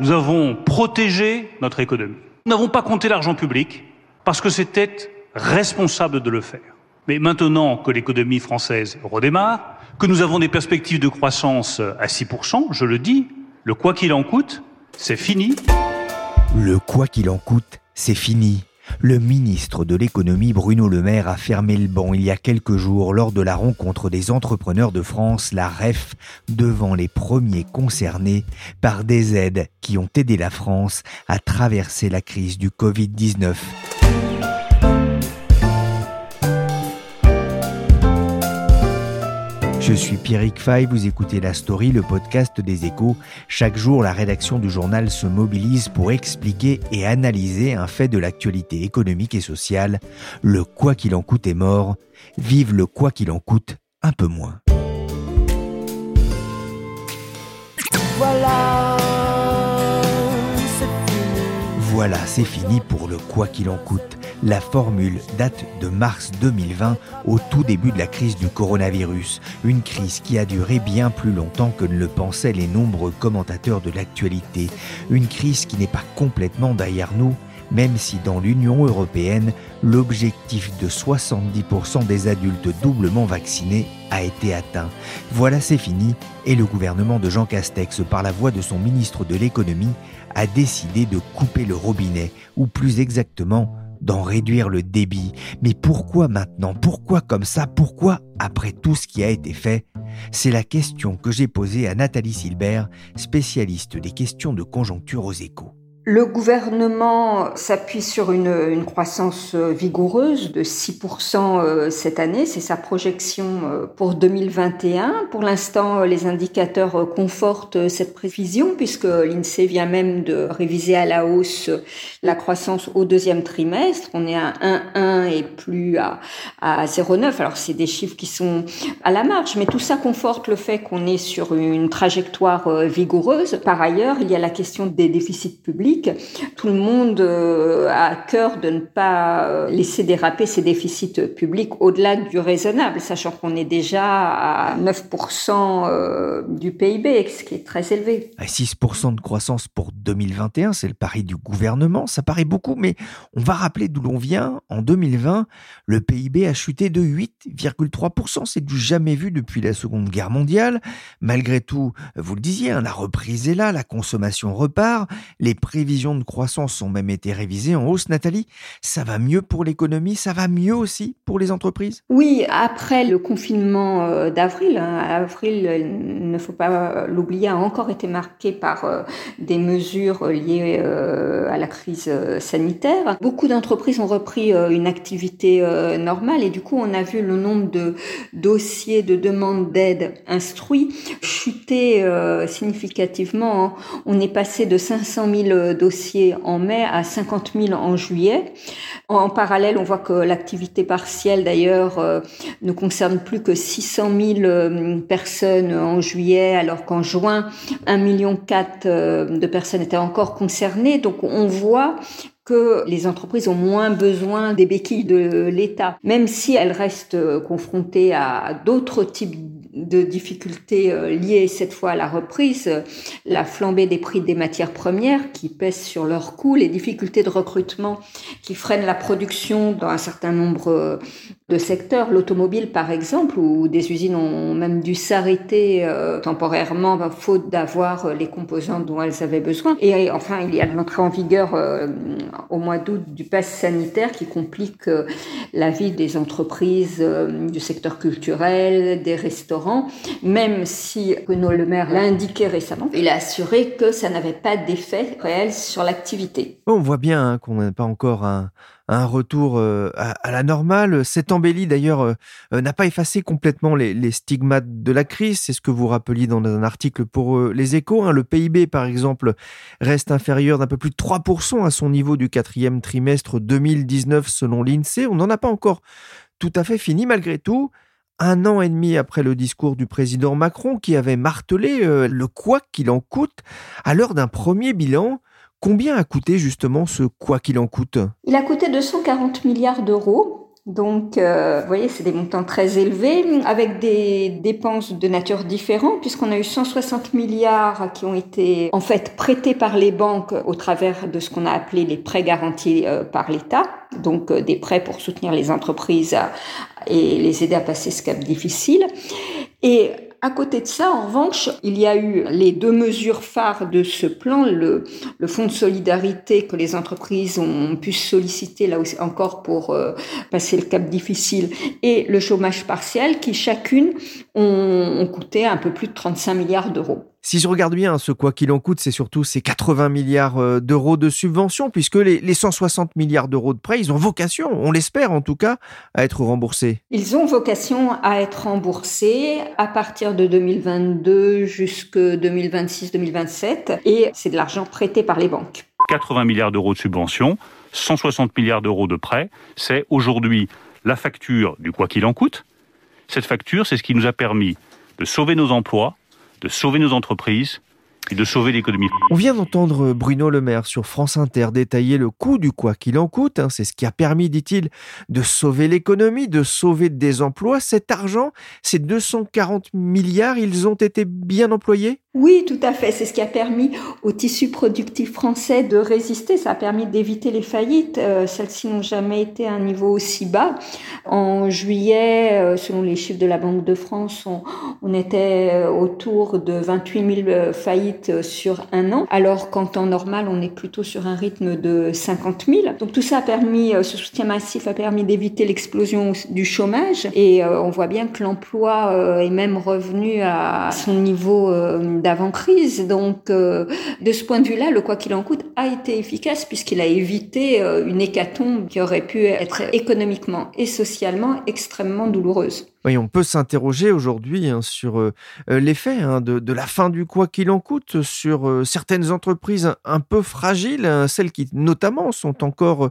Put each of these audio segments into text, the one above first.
Nous avons protégé notre économie. Nous n'avons pas compté l'argent public parce que c'était responsable de le faire. Mais maintenant que l'économie française redémarre, que nous avons des perspectives de croissance à 6%, je le dis, le quoi qu'il en coûte, c'est fini. Le quoi qu'il en coûte, c'est fini. Le ministre de l'économie Bruno Le Maire a fermé le banc il y a quelques jours lors de la rencontre des entrepreneurs de France, la REF, devant les premiers concernés par des aides qui ont aidé la France à traverser la crise du Covid-19. Je suis Pierrick Fay, vous écoutez La Story, le podcast des échos. Chaque jour, la rédaction du journal se mobilise pour expliquer et analyser un fait de l'actualité économique et sociale. Le quoi qu'il en coûte est mort. Vive le quoi qu'il en coûte un peu moins. Voilà, Voilà, c'est fini pour le quoi qu'il en coûte. La formule date de mars 2020, au tout début de la crise du coronavirus. Une crise qui a duré bien plus longtemps que ne le pensaient les nombreux commentateurs de l'actualité. Une crise qui n'est pas complètement derrière nous, même si dans l'Union européenne, l'objectif de 70% des adultes doublement vaccinés a été atteint. Voilà, c'est fini, et le gouvernement de Jean Castex, par la voix de son ministre de l'économie, a décidé de couper le robinet, ou plus exactement, d'en réduire le débit. Mais pourquoi maintenant? Pourquoi comme ça? Pourquoi après tout ce qui a été fait? C'est la question que j'ai posée à Nathalie Silbert, spécialiste des questions de conjoncture aux échos. Le gouvernement s'appuie sur une, croissance vigoureuse de 6% cette année. C'est sa projection pour 2021. Pour l'instant, les indicateurs confortent cette prévision puisque l'INSEE vient même de réviser à la hausse la croissance au deuxième trimestre. On est à 1,1 et plus à, à 0,9. Alors, c'est des chiffres qui sont à la marge, mais tout ça conforte le fait qu'on est sur une trajectoire vigoureuse. Par ailleurs, il y a la question des déficits publics tout le monde euh, a à cœur de ne pas euh, laisser déraper ses déficits publics au-delà du raisonnable, sachant qu'on est déjà à 9% euh, du PIB, ce qui est très élevé. À 6% de croissance pour 2021, c'est le pari du gouvernement, ça paraît beaucoup, mais on va rappeler d'où l'on vient. En 2020, le PIB a chuté de 8,3%, c'est du jamais vu depuis la Seconde Guerre mondiale. Malgré tout, vous le disiez, hein, la reprise est là, la consommation repart, les prévisions de croissance ont même été révisées en hausse. Nathalie, ça va mieux pour l'économie, ça va mieux aussi pour les entreprises? Oui, après le confinement euh, d'avril, hein, avril, il ne faut pas l'oublier, a encore été marqué par euh, des mesures liées euh, à la crise sanitaire. Beaucoup d'entreprises ont repris une activité normale et du coup, on a vu le nombre de dossiers de demande d'aide instruits chuter significativement. On est passé de 500 000 dossiers en mai à 50 000 en juillet. En parallèle, on voit que l'activité partielle, d'ailleurs, euh, ne concerne plus que 600 000 personnes en juillet, alors qu'en juin, 1,4 million de personnes étaient encore concernées. Donc, on voit que les entreprises ont moins besoin des béquilles de l'État, même si elles restent confrontées à d'autres types de difficultés euh, liées cette fois à la reprise, la flambée des prix des matières premières qui pèsent sur leurs coûts, les difficultés de recrutement qui freinent la production dans un certain nombre euh, de secteurs, l'automobile par exemple, où des usines ont même dû s'arrêter euh, temporairement faute d'avoir les composants dont elles avaient besoin. Et enfin, il y a l'entrée en vigueur au mois d'août du pass sanitaire qui complique la vie des entreprises du secteur culturel, des restaurants même si Bruno Le Maire l'a indiqué récemment, il a assuré que ça n'avait pas d'effet réel sur l'activité. On voit bien hein, qu'on n'a pas encore un, un retour euh, à, la normale. Cette embellie, d'ailleurs, euh, euh, n'a pas effacé complètement les, stigmates de la crise. C'est ce que vous rappeliez dans un article pour les échos. Hein. Le PIB, par exemple, reste inférieur d'un peu plus de 3% à son niveau du quatrième trimestre 2019 selon l'INSEE. On n'en a pas encore tout à fait fini malgré tout. Un an et demi après le discours du président Macron qui avait martelé le quoi qu'il en coûte, à l'heure d'un premier bilan, Combien a coûté justement ce quoi qu'il en coûte? Il a coûté 240 milliards d'euros. Donc, euh, vous voyez, c'est des montants très élevés, avec des dépenses de nature différente, puisqu'on a eu 160 milliards qui ont été en fait prêtés par les banques au travers de ce qu'on a appelé les prêts garantis euh, par l'État, donc euh, des prêts pour soutenir les entreprises et les aider à passer ce cap difficile. Et à côté de ça, en revanche, il y a eu les deux mesures phares de ce plan, le, fonds de solidarité que les entreprises ont pu solliciter là aussi encore pour euh, passer le cap difficile et le chômage partiel qui chacune ont coûté un peu plus de 35 milliards d'euros. Si je regarde bien, ce quoi qu'il en coûte, c'est surtout ces 80 milliards euh, d'euros de subventions, puisque les, 160 milliards d'euros de prêts, ils ont vocation, on l'espère en tout cas, à être remboursés. Ils ont vocation à être remboursés à partir de 2022 jusqu'à 2026-2027, et c'est de l'argent prêté par les banques. 80 milliards d'euros de subventions, 160 milliards d'euros de prêts, c'est aujourd'hui la facture du quoi qu'il en coûte. Cette facture, c'est ce qui nous a permis de sauver nos emplois, de sauver nos entreprises et de sauver l'économie. On vient d'entendre Bruno Le Maire sur France Inter détailler le coût du quoi qu'il en coûte. Hein. C'est ce qui a permis, dit-il, de sauver l'économie, de sauver des emplois. Cet argent, ces 240 milliards, ils ont été bien employés? Oui, tout à fait. C'est ce qui a permis au tissu productif français de résister. Ça a permis d'éviter les faillites. Euh, celles-ci n'ont jamais été à un niveau aussi bas. En juillet, euh, selon les chiffres de la Banque de France, on, était euh, autour de 28 000 faillites sur un an, alors qu'en temps normal, on est plutôt sur un rythme de 50 000. Donc tout ça a permis, ce soutien massif a permis d'éviter l'explosion du chômage. Et on voit bien que l'emploi est même revenu à son niveau d'avant-crise. Donc, euh, de ce point de vue-là, le quoi qu'il en coûte a été efficace puisqu'il a évité euh, une hécatombe qui aurait pu être économiquement et socialement extrêmement douloureuse. On peut s'interroger aujourd'hui hein, sur euh, euh, l'effet hein, de, la fin du quoi qu'il en coûte sur euh, certaines entreprises un peu fragiles, hein, celles qui notamment sont encore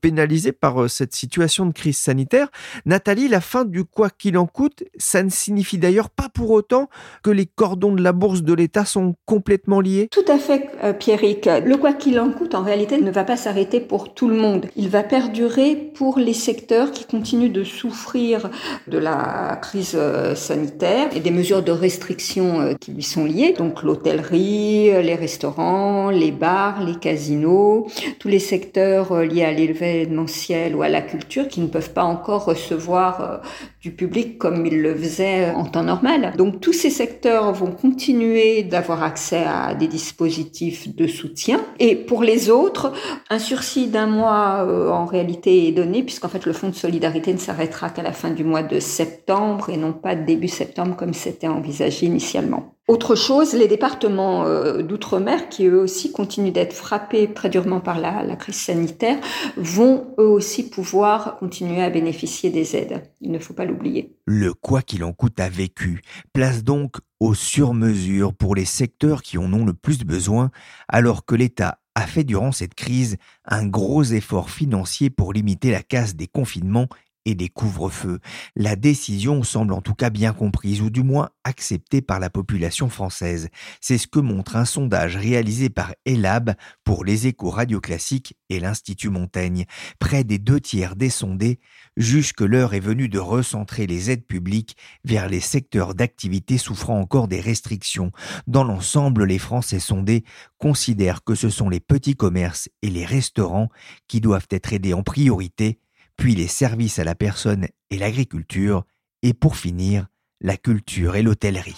pénalisées par cette situation de crise sanitaire. Nathalie, la fin du quoi qu'il en coûte, ça ne signifie d'ailleurs pas pour autant que les cordons de la bourse de l'État sont complètement liés? Tout à fait, Pierrick. Le quoi qu'il en coûte, en réalité, ne va pas s'arrêter pour tout le monde. Il va perdurer pour les secteurs qui continuent de souffrir de la crise euh, sanitaire et des mesures de restriction euh, qui lui sont liées, donc l'hôtellerie, euh, les restaurants, les bars, les casinos, tous les secteurs liés à l'événementiel ou à la culture qui ne peuvent pas encore recevoir du public comme ils le faisaient en temps normal. Donc tous ces secteurs vont continuer d'avoir accès à des dispositifs de soutien. Et pour les autres, un sursis d'un mois en réalité est donné puisqu'en fait le fonds de solidarité ne s'arrêtera qu'à la fin du mois de septembre et non pas début septembre comme c'était envisagé initialement. Autre chose, les départements euh, d'outre-mer, qui eux aussi continuent d'être frappés très durement par la, la, crise sanitaire, vont eux aussi pouvoir continuer à bénéficier des aides. Il ne faut pas l'oublier. Le quoi qu'il en coûte a vécu. Place donc aux sur-mesures pour les secteurs qui en ont le plus besoin, alors que l'État a fait durant cette crise un gros effort financier pour limiter la casse des confinements et des couvre-feux. La décision semble en tout cas bien comprise, ou du moins acceptée par la population française. C'est ce que montre un sondage réalisé par Elab pour les échos radio classiques et l'Institut Montaigne. Près des deux tiers des sondés jugent que l'heure est venue de recentrer les aides publiques vers les secteurs d'activité souffrant encore des restrictions. Dans l'ensemble, les Français sondés considèrent que ce sont les petits commerces et les restaurants qui doivent être aidés en priorité puis les services à la personne et l'agriculture, et pour finir, la culture et l'hôtellerie.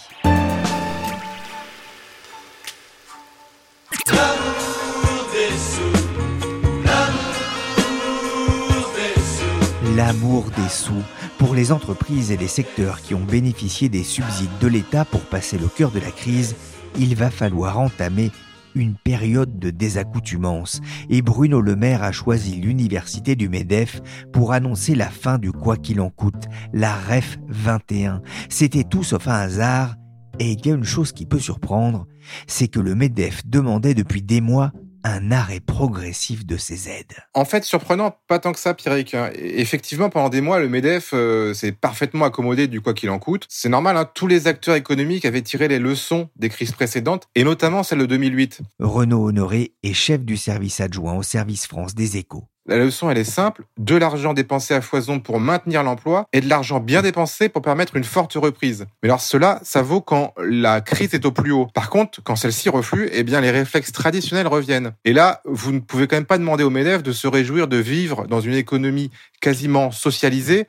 L'amour des sous. Pour les entreprises et les secteurs qui ont bénéficié des subsides de l'État pour passer le cœur de la crise, il va falloir entamer une période de désaccoutumance et Bruno Le Maire a choisi l'université du MEDEF pour annoncer la fin du quoi qu'il en coûte, la REF 21. C'était tout sauf un hasard et il y a une chose qui peut surprendre, c'est que le MEDEF demandait depuis des mois un arrêt progressif de ces aides. En fait, surprenant, pas tant que ça, Pierrick. Hein. Effectivement, pendant des mois, le MEDEF euh, s'est parfaitement accommodé du quoi qu'il en coûte. C'est normal, hein. tous les acteurs économiques avaient tiré les leçons des crises précédentes, et notamment celle de 2008. Renaud Honoré est chef du service adjoint au service France des échos. La leçon, elle est simple. De l'argent dépensé à foison pour maintenir l'emploi et de l'argent bien dépensé pour permettre une forte reprise. Mais alors cela, ça vaut quand la crise est au plus haut. Par contre, quand celle-ci reflue, eh bien les réflexes traditionnels reviennent. Et là, vous ne pouvez quand même pas demander au MEDEF de se réjouir de vivre dans une économie quasiment socialisée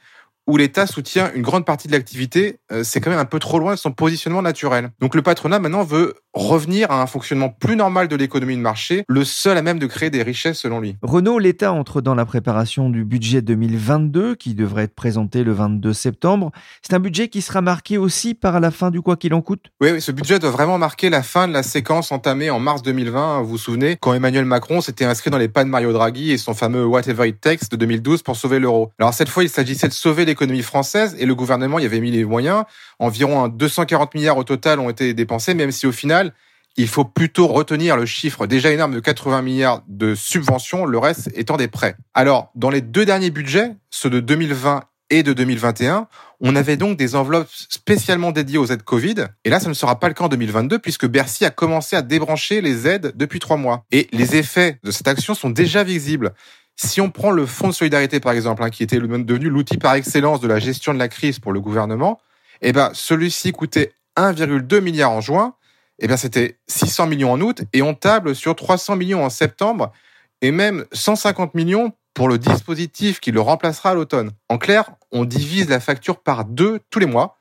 où l'État soutient une grande partie de l'activité, euh, c'est quand même un peu trop loin de son positionnement naturel. Donc le patronat maintenant veut revenir à un fonctionnement plus normal de l'économie de marché, le seul à même de créer des richesses selon lui. Renault, l'État entre dans la préparation du budget 2022 qui devrait être présenté le 22 septembre. C'est un budget qui sera marqué aussi par la fin du quoi qu'il en coûte oui, oui, ce budget doit vraiment marquer la fin de la séquence entamée en mars 2020. Vous vous souvenez, quand Emmanuel Macron s'était inscrit dans les pas de Mario Draghi et son fameux Whatever It Takes de 2012 pour sauver l'euro. Alors cette fois, il s'agissait de sauver l'économie française et le gouvernement y avait mis les moyens. Environ 240 milliards au total ont été dépensés, même si au final, il faut plutôt retenir le chiffre déjà énorme de 80 milliards de subventions, le reste étant des prêts. Alors, dans les deux derniers budgets, ceux de 2020 et de 2021, on avait donc des enveloppes spécialement dédiées aux aides Covid. Et là, ça ne sera pas le cas en 2022 puisque Bercy a commencé à débrancher les aides depuis trois mois. Et les effets de cette action sont déjà visibles. Si on prend le fonds de solidarité, par exemple, hein, qui était devenu l'outil par excellence de la gestion de la crise pour le gouvernement, eh ben, celui-ci coûtait 1,2 milliard en juin. Eh bien, c'était 600 millions en août et on table sur 300 millions en septembre et même 150 millions pour le dispositif qui le remplacera à l'automne. En clair, on divise la facture par deux tous les mois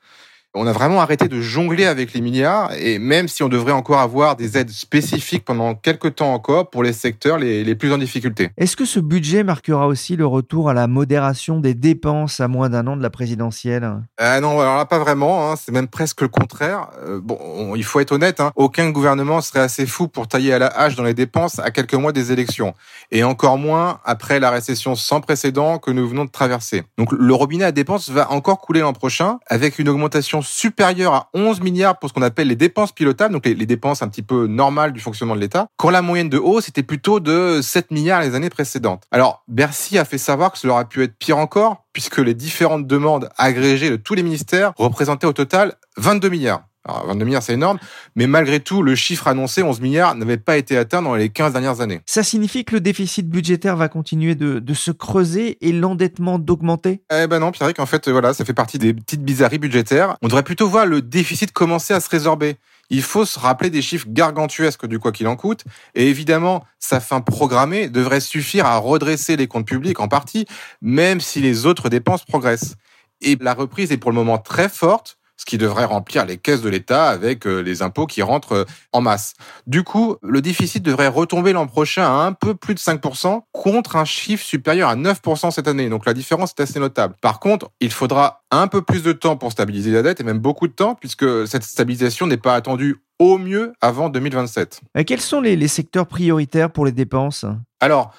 on a vraiment arrêté de jongler avec les milliards et même si on devrait encore avoir des aides spécifiques pendant quelques temps encore pour les secteurs les, plus en difficulté. Est-ce que ce budget marquera aussi le retour à la modération des dépenses à moins d'un an de la présidentielle? Ah non, alors là pas vraiment, hein. c'est même presque le contraire. Euh, bon, il faut être honnête, hein. aucun gouvernement serait assez fou pour tailler à la hache dans les dépenses à quelques mois des élections et encore moins après la récession sans précédent que nous venons de traverser. Donc le robinet à dépenses va encore couler l'an prochain avec une augmentation supérieur à 11 milliards pour ce qu'on appelle les dépenses pilotables, donc les, dépenses un petit peu normales du fonctionnement de l'État, quand la moyenne de hausse était plutôt de 7 milliards les années précédentes. Alors, Bercy a fait savoir que cela aurait pu être pire encore, puisque les différentes demandes agrégées de tous les ministères représentaient au total 22 milliards. Alors, 22 milliards, c'est énorme, mais malgré tout, le chiffre annoncé, 11 milliards, n'avait pas été atteint dans les 15 dernières années. Ça signifie que le déficit budgétaire va continuer de, se creuser et l'endettement d'augmenter? Eh ben non, Pierre, en fait, voilà, ça fait partie des petites bizarreries budgétaires. On devrait plutôt voir le déficit commencer à se résorber. Il faut se rappeler des chiffres gargantuesques du quoi qu'il en coûte. Et évidemment, sa fin programmée devrait suffire à redresser les comptes publics en partie, même si les autres dépenses progressent. Et la reprise est pour le moment très forte ce qui devrait remplir les caisses de l'État avec euh, les impôts qui rentrent euh, en masse. Du coup, le déficit devrait retomber l'an prochain à un peu plus de 5% contre un chiffre supérieur à 9% cette année. Donc la différence est assez notable. Par contre, il faudra un peu plus de temps pour stabiliser la dette et même beaucoup de temps puisque cette stabilisation n'est pas attendue au mieux avant 2027. Et quels sont les, les secteurs prioritaires pour les dépenses? Alors,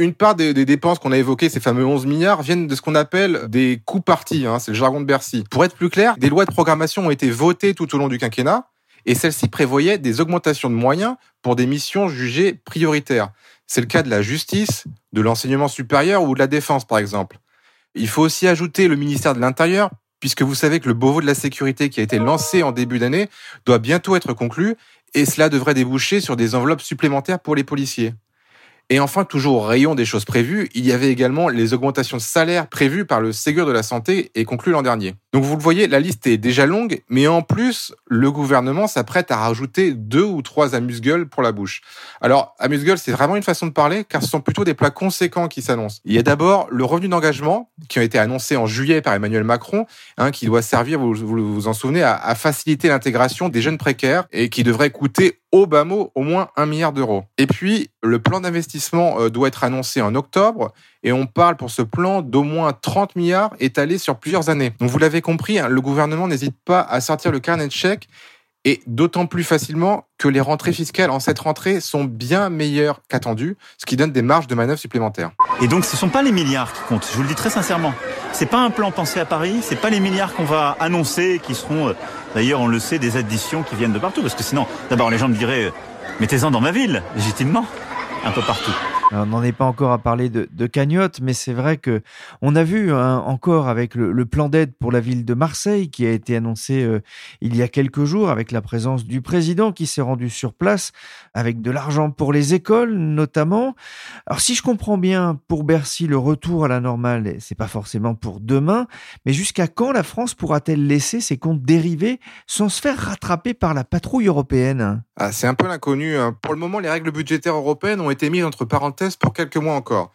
une part des, dépenses qu'on a évoquées, ces fameux 11 milliards, viennent de ce qu'on appelle des coûts partis, hein, c'est le jargon de Bercy. Pour être plus clair, des lois de programmation ont été votées tout au long du quinquennat, et celles-ci prévoyaient des augmentations de moyens pour des missions jugées prioritaires. C'est le cas de la justice, de l'enseignement supérieur ou de la défense, par exemple. Il faut aussi ajouter le ministère de l'Intérieur, puisque vous savez que le Beauvau de la sécurité qui a été lancé en début d'année doit bientôt être conclu, et cela devrait déboucher sur des enveloppes supplémentaires pour les policiers. Et enfin, toujours au rayon des choses prévues, il y avait également les augmentations de salaire prévues par le Ségur de la Santé et conclues l'an dernier. Donc vous le voyez, la liste est déjà longue, mais en plus, le gouvernement s'apprête à rajouter deux ou trois amuse-gueules pour la bouche. Alors, amuse-gueules, c'est vraiment une façon de parler, car ce sont plutôt des plats conséquents qui s'annoncent. Il y a d'abord le revenu d'engagement, qui a été annoncé en juillet par Emmanuel Macron, hein, qui doit servir, vous vous, en souvenez, à, à faciliter l'intégration des jeunes précaires et qui devrait coûter au bas mot au moins un milliard d'euros. Et puis, le plan d'investissement euh, doit être annoncé en octobre et on parle pour ce plan d'au moins 30 milliards étalés sur plusieurs années. Donc vous l'avez compris, hein, le gouvernement n'hésite pas à sortir le carnet de chèques et d'autant plus facilement que les rentrées fiscales en cette rentrée sont bien meilleures qu'attendues, ce qui donne des marges de manœuvre supplémentaires. Et donc ce ne sont pas les milliards qui comptent, je vous le dis très sincèrement. C'est pas un plan pensé à Paris, c'est pas les milliards qu'on va annoncer qui seront euh, d'ailleurs on le sait des additions qui viennent de partout parce que sinon d'abord les gens me diraient euh, mettez-en dans ma ville légitimement un peu partout on n'en est pas encore à parler de, de cagnotte, mais c'est vrai que on a vu hein, encore avec le, plan d'aide pour la ville de Marseille qui a été annoncé euh, il y a quelques jours avec la présence du président qui s'est rendu sur place avec de l'argent pour les écoles notamment. Alors si je comprends bien, pour Bercy, le retour à la normale, c'est pas forcément pour demain, mais jusqu'à quand la France pourra-t-elle laisser ses comptes dérivés sans se faire rattraper par la patrouille européenne? Ah, C'est un peu l'inconnu. Hein. Pour le moment, les règles budgétaires européennes ont été mises entre parenthèses pour quelques mois encore.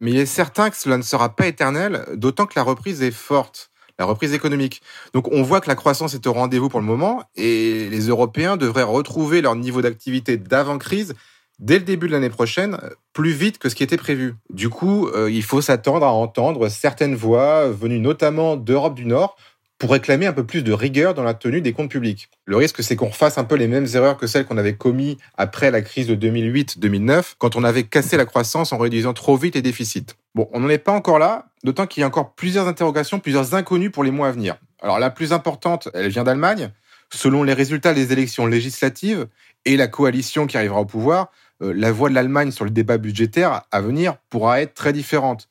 Mais il est certain que cela ne sera pas éternel, d'autant que la reprise est forte, la reprise économique. Donc on voit que la croissance est au rendez-vous pour le moment et les Européens devraient retrouver leur niveau d'activité d'avant-crise dès le début de l'année prochaine, plus vite que ce qui était prévu. Du coup, euh, il faut s'attendre à entendre certaines voix venues notamment d'Europe du Nord pour réclamer un peu plus de rigueur dans la tenue des comptes publics. Le risque, c'est qu'on refasse un peu les mêmes erreurs que celles qu'on avait commises après la crise de 2008-2009, quand on avait cassé la croissance en réduisant trop vite les déficits. Bon, on n'en est pas encore là, d'autant qu'il y a encore plusieurs interrogations, plusieurs inconnus pour les mois à venir. Alors la plus importante, elle vient d'Allemagne. Selon les résultats des élections législatives et la coalition qui arrivera au pouvoir, euh, la voix de l'Allemagne sur le débat budgétaire à venir pourra être très différente.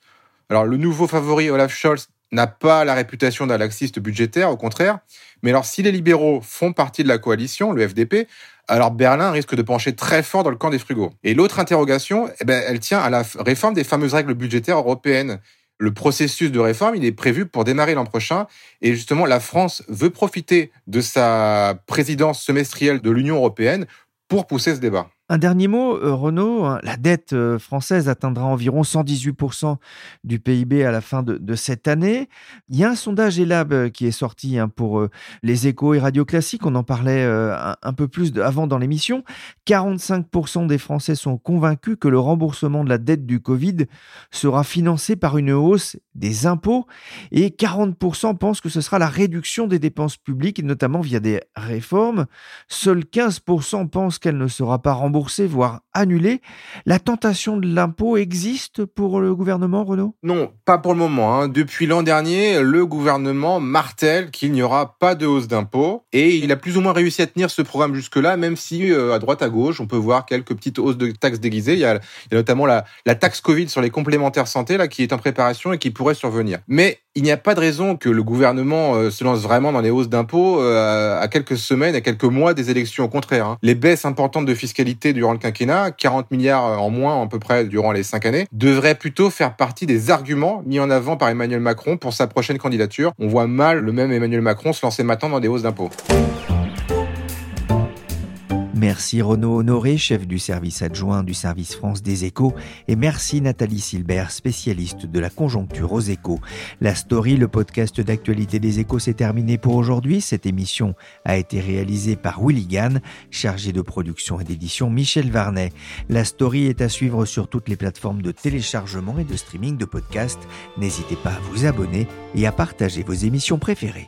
Alors le nouveau favori Olaf Scholz n'a pas la réputation d'un laxiste budgétaire, au contraire. Mais alors, si les libéraux font partie de la coalition, le FDP, alors Berlin risque de pencher très fort dans le camp des frugaux. Et l'autre interrogation, eh ben, elle tient à la réforme des fameuses règles budgétaires européennes. Le processus de réforme, il est prévu pour démarrer l'an prochain. Et justement, la France veut profiter de sa présidence semestrielle de l'Union européenne pour pousser ce débat. Un dernier mot, euh, Renaud. Hein, la dette euh, française atteindra environ 118% du PIB à la fin de, cette année. Il y a un sondage Elab euh, qui est sorti hein, pour les échos et radio classiques. On en parlait un, peu plus avant dans l'émission. 45% des Français sont convaincus que le remboursement de la dette du Covid sera financé par une hausse des impôts et 40% pensent que ce sera la réduction des dépenses publiques, notamment via des réformes. Seuls 15% pensent qu'elle ne sera pas remboursée voire annulé. La tentation de l'impôt existe pour le gouvernement, Renaud? Non, pas pour le moment. Hein. Depuis l'an dernier, le gouvernement martèle qu'il n'y aura pas de hausse d'impôt et il a plus ou moins réussi à tenir ce programme jusque-là, même si euh, à droite à gauche, on peut voir quelques petites hausses de taxes déguisées. Il y a, notamment la, la taxe Covid sur les complémentaires santé là qui est en préparation et qui pourrait survenir. Mais il n'y a pas de raison que le gouvernement euh, se lance vraiment dans les hausses d'impôts euh, à quelques semaines, à quelques mois des élections. Au contraire, hein. les baisses importantes de fiscalité durant le quinquennat, 40 milliards en moins à peu près durant les cinq années, devraient plutôt faire partie des arguments mis en avant par Emmanuel Macron pour sa prochaine candidature. On voit mal le même Emmanuel Macron se lancer maintenant dans des hausses d'impôts. Merci Renaud Honoré, chef du service adjoint du service France des échos, et merci Nathalie Silbert, spécialiste de la conjoncture aux échos. La story, le podcast d'actualité des échos, s'est terminé pour aujourd'hui. Cette émission a été réalisée par Willy Gann, chargé de production et d'édition Michel Varnet. La story est à suivre sur toutes les plateformes de téléchargement et de streaming de podcasts. N'hésitez pas à vous abonner et à partager vos émissions préférées.